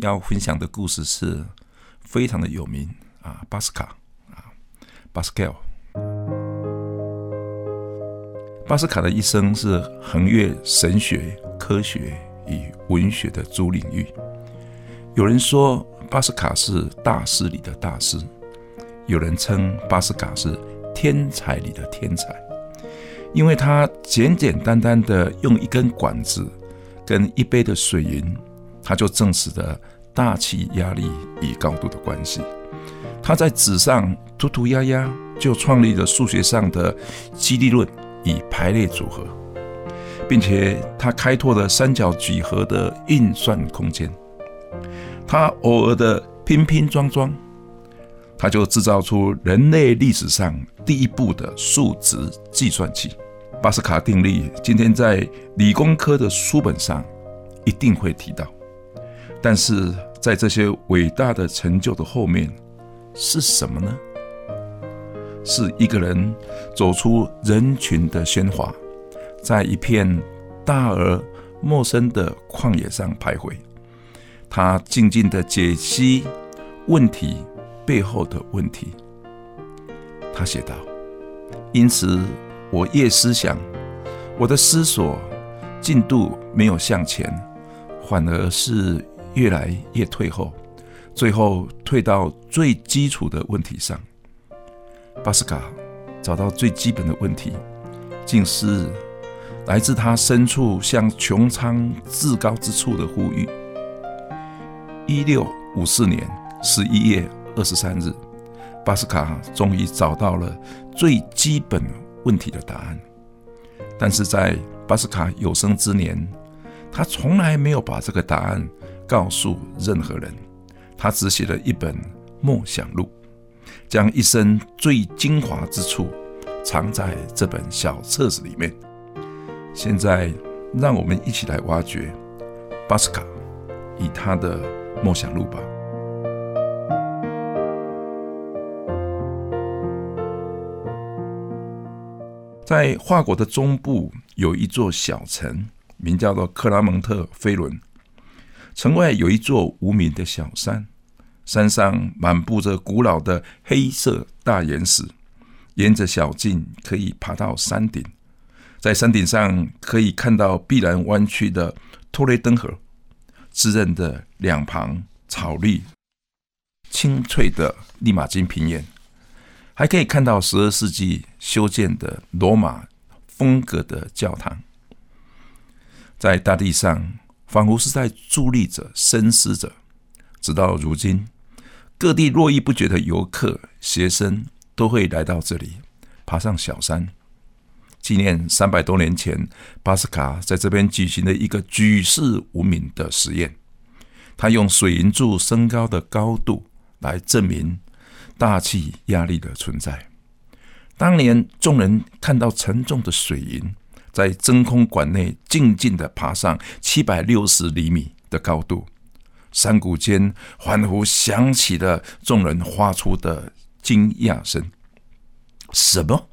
要分享的故事是非常的有名啊，巴斯卡啊，巴斯卡。巴斯卡的一生是横越神学、科学与文学的诸领域。有人说巴斯卡是大师里的大师，有人称巴斯卡是天才里的天才。因为他简简单单的用一根管子跟一杯的水银，他就证实了大气压力与高度的关系。他在纸上涂涂鸦鸦，就创立了数学上的激励论与排列组合，并且他开拓了三角几何的运算空间。他偶尔的拼拼装装。他就制造出人类历史上第一部的数值计算器——巴斯卡定律。今天在理工科的书本上一定会提到。但是在这些伟大的成就的后面是什么呢？是一个人走出人群的喧哗，在一片大而陌生的旷野上徘徊，他静静的解析问题。背后的问题，他写道：“因此，我越思想，我的思索进度没有向前，反而是越来越退后，最后退到最基础的问题上。巴斯卡找到最基本的问题，竟是来自他深处向穹苍至高之处的呼吁。一六五四年十一月。”二十三日，巴斯卡终于找到了最基本问题的答案。但是在巴斯卡有生之年，他从来没有把这个答案告诉任何人。他只写了一本梦想录，将一生最精华之处藏在这本小册子里面。现在，让我们一起来挖掘巴斯卡以他的梦想录吧。在法国的中部有一座小城，名叫做克拉蒙特菲伦。城外有一座无名的小山，山上满布着古老的黑色大岩石。沿着小径可以爬到山顶，在山顶上可以看到碧蓝弯曲的托雷登河，滋润的两旁草绿、清脆的利马金平原。还可以看到十二世纪修建的罗马风格的教堂，在大地上仿佛是在伫立着、深思着。直到如今，各地络绎不绝的游客、学生都会来到这里，爬上小山，纪念三百多年前巴斯卡在这边举行的一个举世无名的实验。他用水银柱升高的高度来证明。大气压力的存在。当年众人看到沉重的水银在真空管内静静的爬上七百六十厘米的高度，山谷间欢呼响起了众人发出的惊讶声。什么？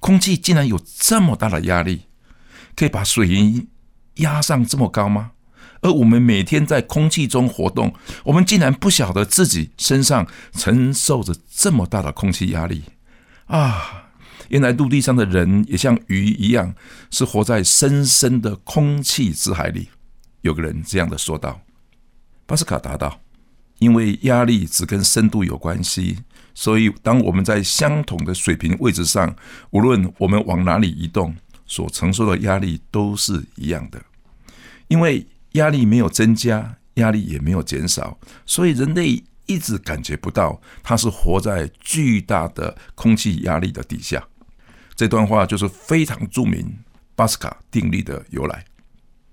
空气竟然有这么大的压力，可以把水银压上这么高吗？而我们每天在空气中活动，我们竟然不晓得自己身上承受着这么大的空气压力啊！原来陆地上的人也像鱼一样，是活在深深的空气之海里。有个人这样的说道。巴斯卡答道：“因为压力只跟深度有关系，所以当我们在相同的水平位置上，无论我们往哪里移动，所承受的压力都是一样的。因为。”压力没有增加，压力也没有减少，所以人类一直感觉不到它是活在巨大的空气压力的底下。这段话就是非常著名巴斯卡定律的由来。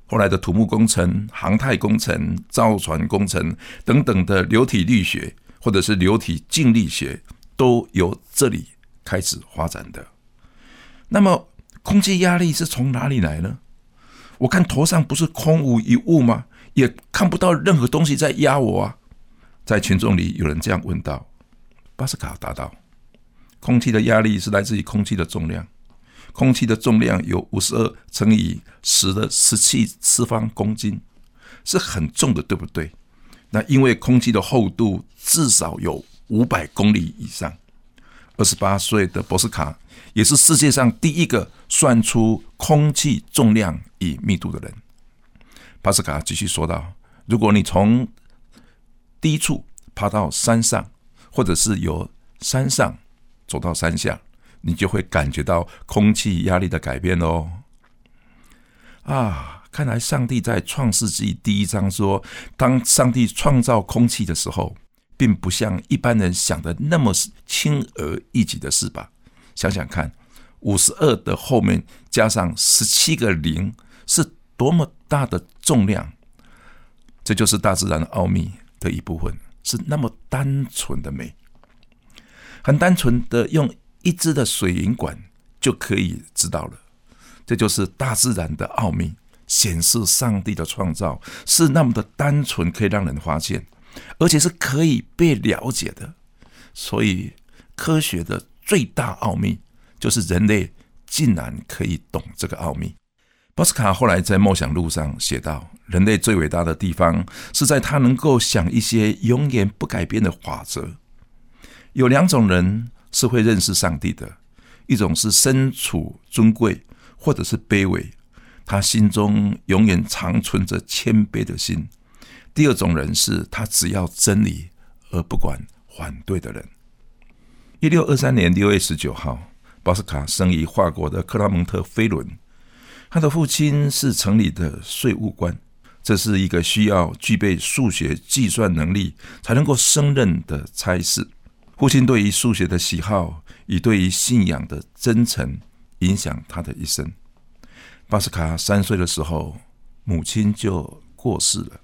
后来的土木工程、航太工程、造船工程等等的流体力学，或者是流体静力学，都由这里开始发展的。那么，空气压力是从哪里来呢？我看头上不是空无一物吗？也看不到任何东西在压我啊！在群众里，有人这样问道。巴斯卡答道：“空气的压力是来自于空气的重量。”空气的重量有五十二乘以十的十七次方公斤，是很重的，对不对？那因为空气的厚度至少有五百公里以上。二十八岁的博斯卡也是世界上第一个算出空气重量与密度的人。帕斯卡继续说道：“如果你从低处爬到山上，或者是由山上走到山下。”你就会感觉到空气压力的改变哦。啊，看来上帝在创世纪第一章说，当上帝创造空气的时候，并不像一般人想的那么轻而易举的事吧？想想看，五十二的后面加上十七个零，是多么大的重量！这就是大自然奥秘的一部分，是那么单纯的美，很单纯的用。一支的水银管就可以知道了，这就是大自然的奥秘，显示上帝的创造是那么的单纯，可以让人发现，而且是可以被了解的。所以，科学的最大奥秘就是人类竟然可以懂这个奥秘。波斯卡后来在梦想路上写道：“人类最伟大的地方是在他能够想一些永远不改变的法则。有两种人。”是会认识上帝的，一种是身处尊贵或者是卑微，他心中永远长存着谦卑的心；第二种人是他只要真理而不管反对的人。一六二三年六月十九号，保斯卡生于法国的克拉蒙特菲伦，他的父亲是城里的税务官，这是一个需要具备数学计算能力才能够胜任的差事。父亲对于数学的喜好，以对于信仰的真诚，影响他的一生。巴斯卡三岁的时候，母亲就过世了，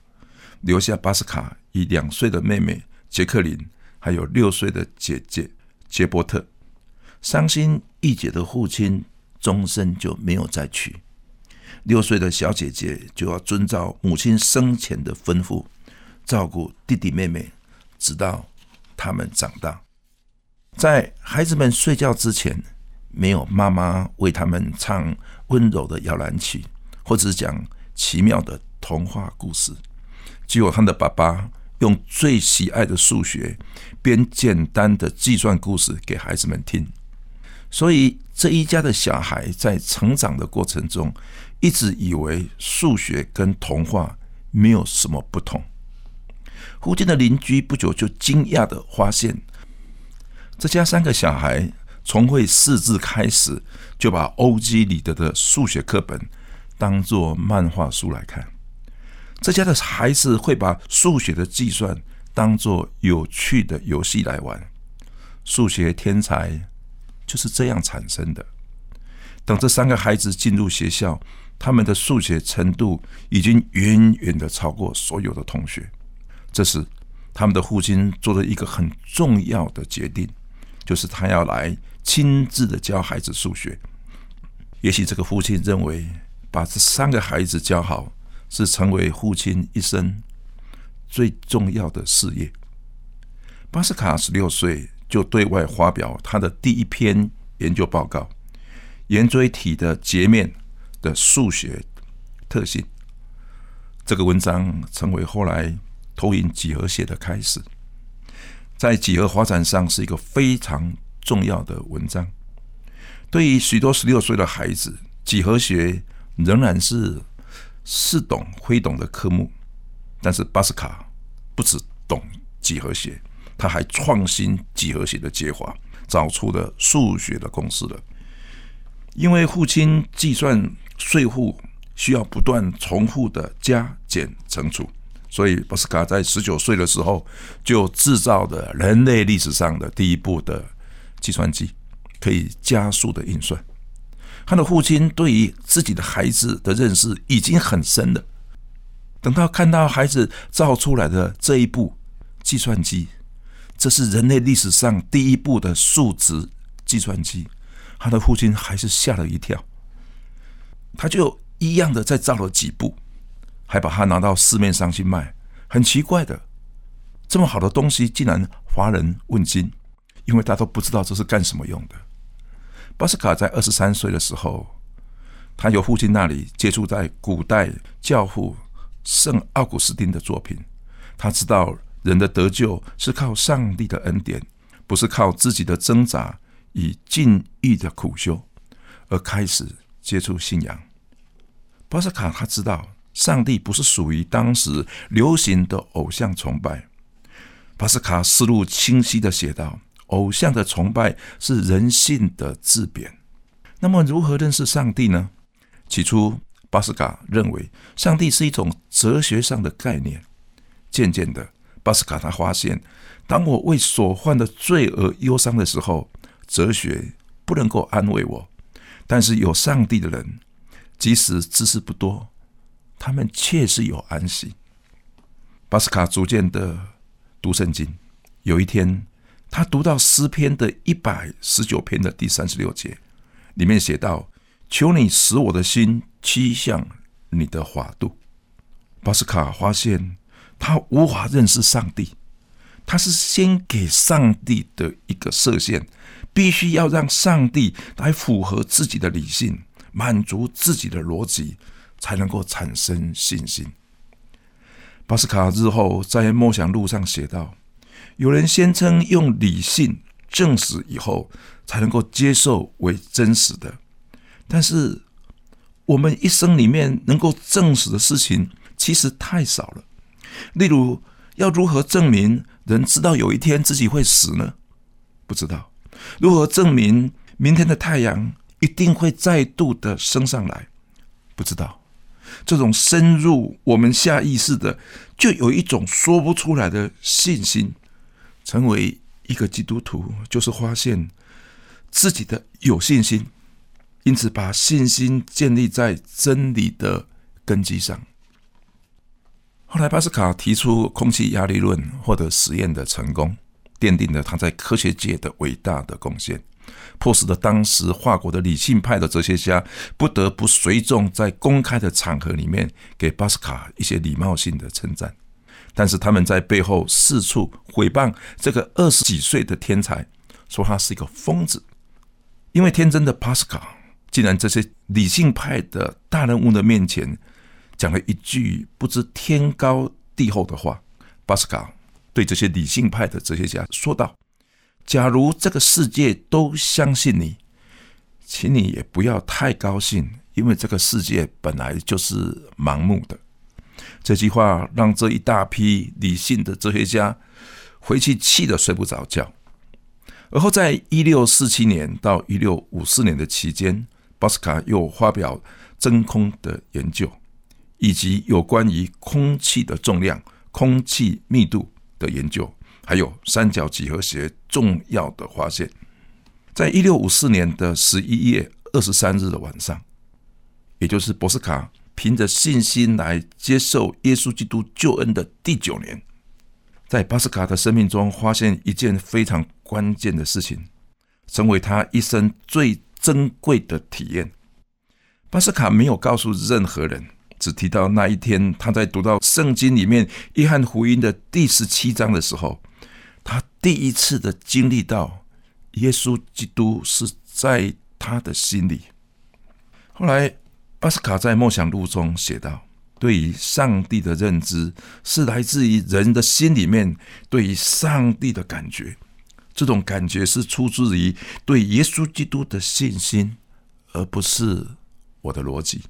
留下巴斯卡与两岁的妹妹杰克琳，还有六岁的姐姐杰波特。伤心欲绝的父亲，终身就没有再娶。六岁的小姐姐就要遵照母亲生前的吩咐，照顾弟弟妹妹，直到他们长大。在孩子们睡觉之前，没有妈妈为他们唱温柔的摇篮曲，或者是讲奇妙的童话故事，只有他的爸爸用最喜爱的数学编简单的计算故事给孩子们听。所以这一家的小孩在成长的过程中，一直以为数学跟童话没有什么不同。附近的邻居不久就惊讶的发现。这家三个小孩从会识字开始，就把欧几里得的数学课本当做漫画书来看。这家的孩子会把数学的计算当做有趣的游戏来玩。数学天才就是这样产生的。等这三个孩子进入学校，他们的数学程度已经远远的超过所有的同学。这时，他们的父亲做了一个很重要的决定。就是他要来亲自的教孩子数学。也许这个父亲认为，把这三个孩子教好，是成为父亲一生最重要的事业。巴斯卡十六岁就对外发表他的第一篇研究报告——圆锥体的截面的数学特性。这个文章成为后来投影几何学的开始。在几何发展上是一个非常重要的文章。对于许多十六岁的孩子，几何学仍然是似懂非懂的科目。但是巴斯卡不只懂几何学，他还创新几何学的解法，找出了数学的公式了。因为父亲计算税户需要不断重复的加减乘除。所以，波斯卡在十九岁的时候就制造的人类历史上的第一部的计算机，可以加速的运算。他的父亲对于自己的孩子的认识已经很深了。等到看到孩子造出来的这一部计算机，这是人类历史上第一部的数值计算机，他的父亲还是吓了一跳。他就一样的再造了几部，还把它拿到市面上去卖。很奇怪的，这么好的东西竟然华人问津，因为他都不知道这是干什么用的。巴斯卡在二十三岁的时候，他由父亲那里接触在古代教父圣奥古斯丁的作品。他知道人的得救是靠上帝的恩典，不是靠自己的挣扎与禁欲的苦修，而开始接触信仰。巴斯卡他知道，上帝不是属于当时流行的偶像崇拜。巴斯卡思路清晰的写道。偶像的崇拜是人性的自贬。那么，如何认识上帝呢？起初，巴斯卡认为上帝是一种哲学上的概念。渐渐的，巴斯卡他发现，当我为所犯的罪而忧伤的时候，哲学不能够安慰我。但是，有上帝的人，即使知识不多，他们确实有安息。巴斯卡逐渐的读圣经。有一天。他读到诗篇的一百十九篇的第三十六节，里面写道：“求你使我的心趋向你的法度。”巴斯卡发现他无法认识上帝，他是先给上帝的一个设限，必须要让上帝来符合自己的理性，满足自己的逻辑，才能够产生信心。巴斯卡日后在梦想录上写道。有人宣称用理性证实以后才能够接受为真实的，但是我们一生里面能够证实的事情其实太少了。例如，要如何证明人知道有一天自己会死呢？不知道。如何证明明天的太阳一定会再度的升上来？不知道。这种深入我们下意识的，就有一种说不出来的信心。成为一个基督徒，就是发现自己的有信心，因此把信心建立在真理的根基上。后来，巴斯卡提出空气压力论，获得实验的成功，奠定了他在科学界的伟大的贡献，迫使的当时法国的理性派的哲学家不得不随众在公开的场合里面给巴斯卡一些礼貌性的称赞。但是他们在背后四处毁谤这个二十几岁的天才，说他是一个疯子。因为天真的巴斯卡竟然这些理性派的大人物的面前讲了一句不知天高地厚的话。巴斯卡对这些理性派的哲学家说道：“假如这个世界都相信你，请你也不要太高兴，因为这个世界本来就是盲目的。”这句话让这一大批理性的哲学家回去气得睡不着觉。而后，在一六四七年到一六五四年的期间，巴斯卡又发表真空的研究，以及有关于空气的重量、空气密度的研究，还有三角几何学重要的发现。在一六五四年的十一月二十三日的晚上，也就是博斯卡。凭着信心来接受耶稣基督救恩的第九年，在巴斯卡的生命中发现一件非常关键的事情，成为他一生最珍贵的体验。巴斯卡没有告诉任何人，只提到那一天他在读到圣经里面约翰福音的第十七章的时候，他第一次的经历到耶稣基督是在他的心里。后来。巴斯卡在《梦想录》中写道：“对于上帝的认知是来自于人的心里面对于上帝的感觉，这种感觉是出自于对耶稣基督的信心，而不是我的逻辑。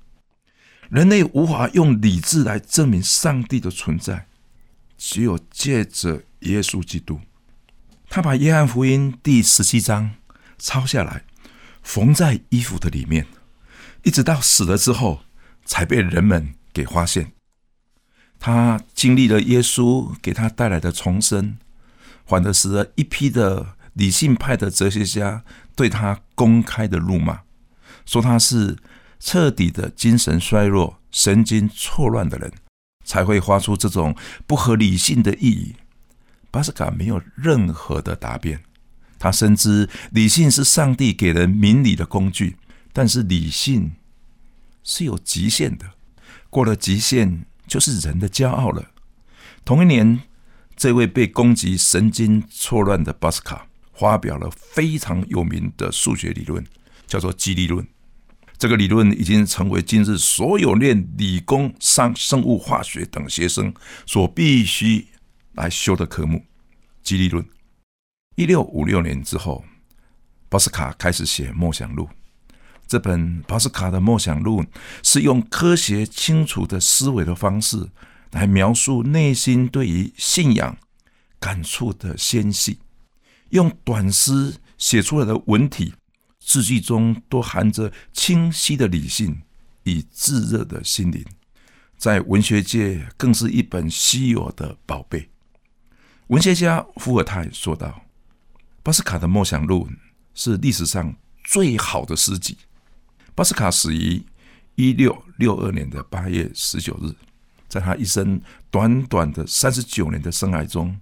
人类无法用理智来证明上帝的存在，只有借着耶稣基督。他把约翰福音第十七章抄下来，缝在衣服的里面。”一直到死了之后，才被人们给发现。他经历了耶稣给他带来的重生，反而使得一批的理性派的哲学家对他公开的辱骂，说他是彻底的精神衰弱、神经错乱的人，才会发出这种不合理性的意义。巴斯卡没有任何的答辩，他深知理性是上帝给人明理的工具，但是理性是有极限的，过了极限就是人的骄傲了。同一年，这位被攻击神经错乱的巴斯卡发表了非常有名的数学理论，叫做激励论。这个理论已经成为今日所有练理工、商、生物化学等学生所必须来修的科目——激励论。一六五六年之后，巴斯卡开始写《梦想录》。这本巴斯卡的《梦想录》是用科学清楚的思维的方式。来描述内心对于信仰感触的纤细，用短诗写出来的文体，字句中都含着清晰的理性与炙热的心灵，在文学界更是一本稀有的宝贝。文学家伏尔泰说道：“巴斯卡的《梦想录》是历史上最好的诗集。”巴斯卡死于一六六二年的八月十九日。在他一生短短的三十九年的生涯中，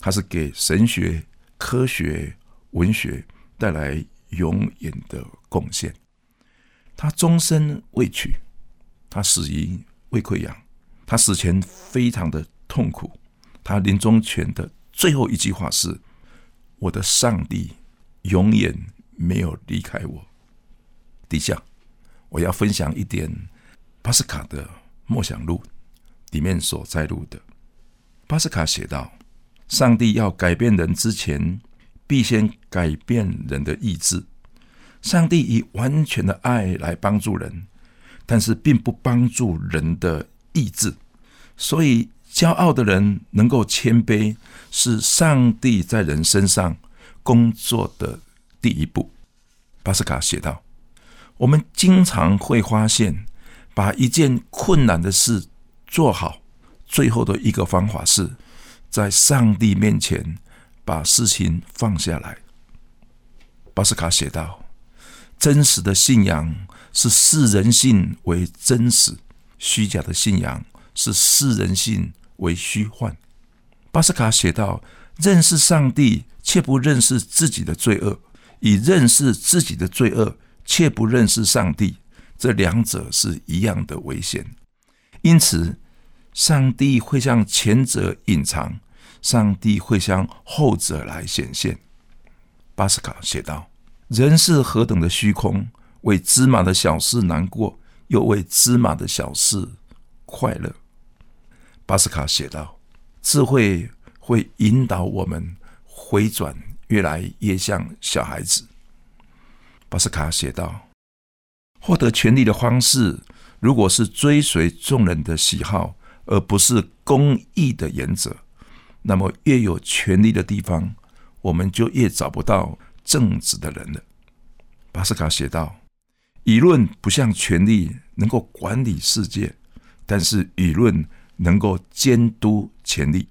他是给神学、科学、文学带来永远的贡献。他终身未娶，他死于胃溃疡，他死前非常的痛苦。他临终前的最后一句话是：“我的上帝永远没有离开我。”底下我要分享一点巴斯卡的默想录。里面所摘录的，巴斯卡写道：“上帝要改变人之前，必先改变人的意志。上帝以完全的爱来帮助人，但是并不帮助人的意志。所以，骄傲的人能够谦卑，是上帝在人身上工作的第一步。”巴斯卡写道：“我们经常会发现，把一件困难的事。”做好最后的一个方法是，在上帝面前把事情放下来。巴斯卡写道：“真实的信仰是视人性为真实，虚假的信仰是视人性为虚幻。”巴斯卡写道：“认识上帝却不认识自己的罪恶，以认识自己的罪恶却不认识上帝，这两者是一样的危险。”因此，上帝会向前者隐藏，上帝会向后者来显现。巴斯卡写道：“人是何等的虚空，为芝麻的小事难过，又为芝麻的小事快乐。”巴斯卡写道：“智慧会引导我们回转，越来越像小孩子。”巴斯卡写道：“获得权力的方式。”如果是追随众人的喜好，而不是公义的原则，那么越有权力的地方，我们就越找不到正直的人了。巴斯卡写道：“舆论不像权力能够管理世界，但是舆论能够监督权力。”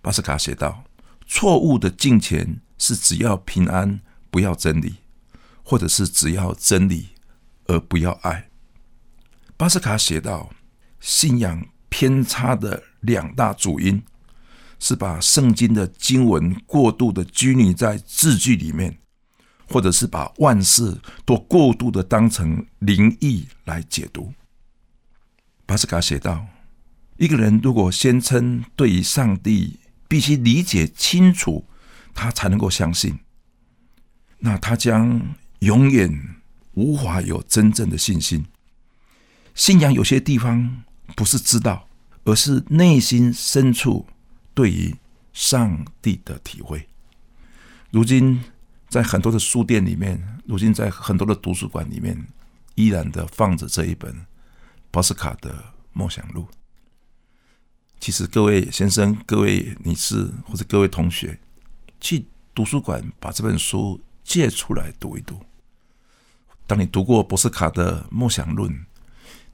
巴斯卡写道：“错误的金钱是只要平安，不要真理，或者是只要真理而不要爱。”巴斯卡写道：“信仰偏差的两大主因，是把圣经的经文过度的拘泥在字句里面，或者是把万事都过度的当成灵异来解读。”巴斯卡写道：“一个人如果宣称对于上帝必须理解清楚，他才能够相信，那他将永远无法有真正的信心。”信仰有些地方不是知道，而是内心深处对于上帝的体会。如今在很多的书店里面，如今在很多的图书馆里面，依然的放着这一本波斯卡的《梦想录》。其实，各位先生、各位女士或者各位同学，去图书馆把这本书借出来读一读。当你读过博斯卡的《梦想论》，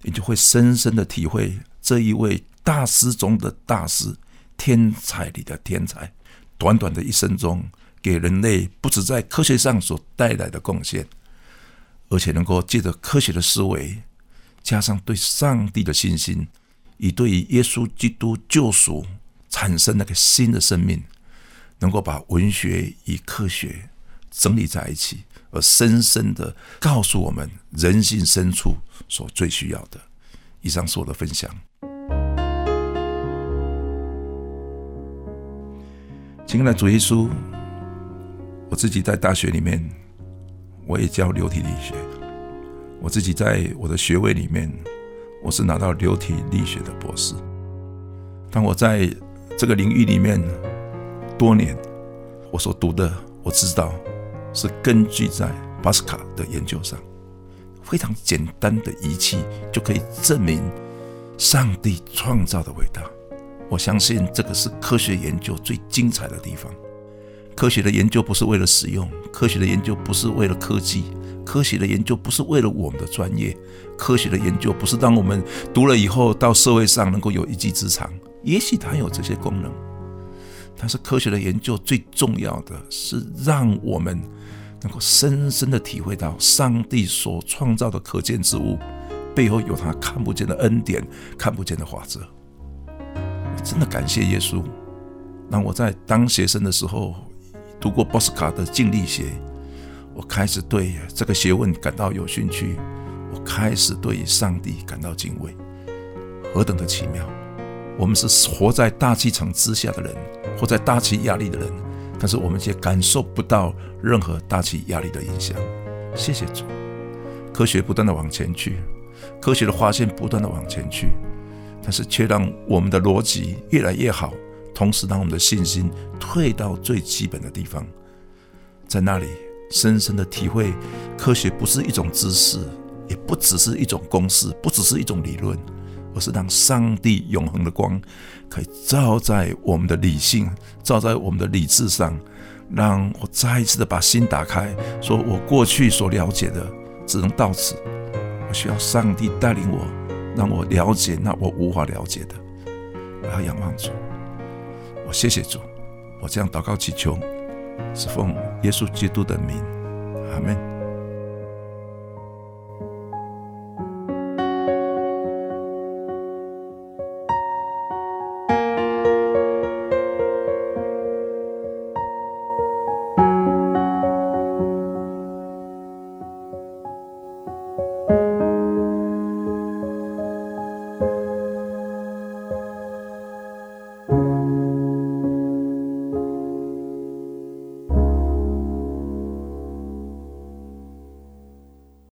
你就会深深的体会这一位大师中的大师，天才里的天才，短短的一生中，给人类不止在科学上所带来的贡献，而且能够借着科学的思维，加上对上帝的信心，以对于耶稣基督救赎产生那个新的生命，能够把文学与科学整理在一起，而深深的告诉我们人性深处所最需要的。以上是我的分享。亲爱的主耶稣，我自己在大学里面，我也教流体力学。我自己在我的学位里面，我是拿到流体力学的博士。当我在这个领域里面多年，我所读的，我知道是根据在巴斯卡的研究上，非常简单的仪器就可以证明上帝创造的伟大。我相信这个是科学研究最精彩的地方。科学的研究不是为了使用，科学的研究不是为了科技，科学的研究不是为了我们的专业，科学的研究不是让我们读了以后到社会上能够有一技之长。也许它有这些功能，但是科学的研究最重要的是让我们能够深深的体会到上帝所创造的可见之物背后有他看不见的恩典、看不见的法则。我真的感谢耶稣，让我在当学生的时候读过波斯卡的静力学，我开始对这个学问感到有兴趣，我开始对上帝感到敬畏，何等的奇妙！我们是活在大气层之下的人，活在大气压力的人，但是我们却感受不到任何大气压力的影响。谢谢主，科学不断的往前去，科学的发现不断的往前去。但是却让我们的逻辑越来越好，同时让我们的信心退到最基本的地方，在那里深深的体会，科学不是一种知识，也不只是一种公式，不只是一种理论，而是让上帝永恒的光可以照在我们的理性，照在我们的理智上，让我再一次的把心打开，说我过去所了解的只能到此，我需要上帝带领我。让我了解那我无法了解的，我要仰望主，我谢谢主，我这样祷告祈求，是奉耶稣基督的名，阿门。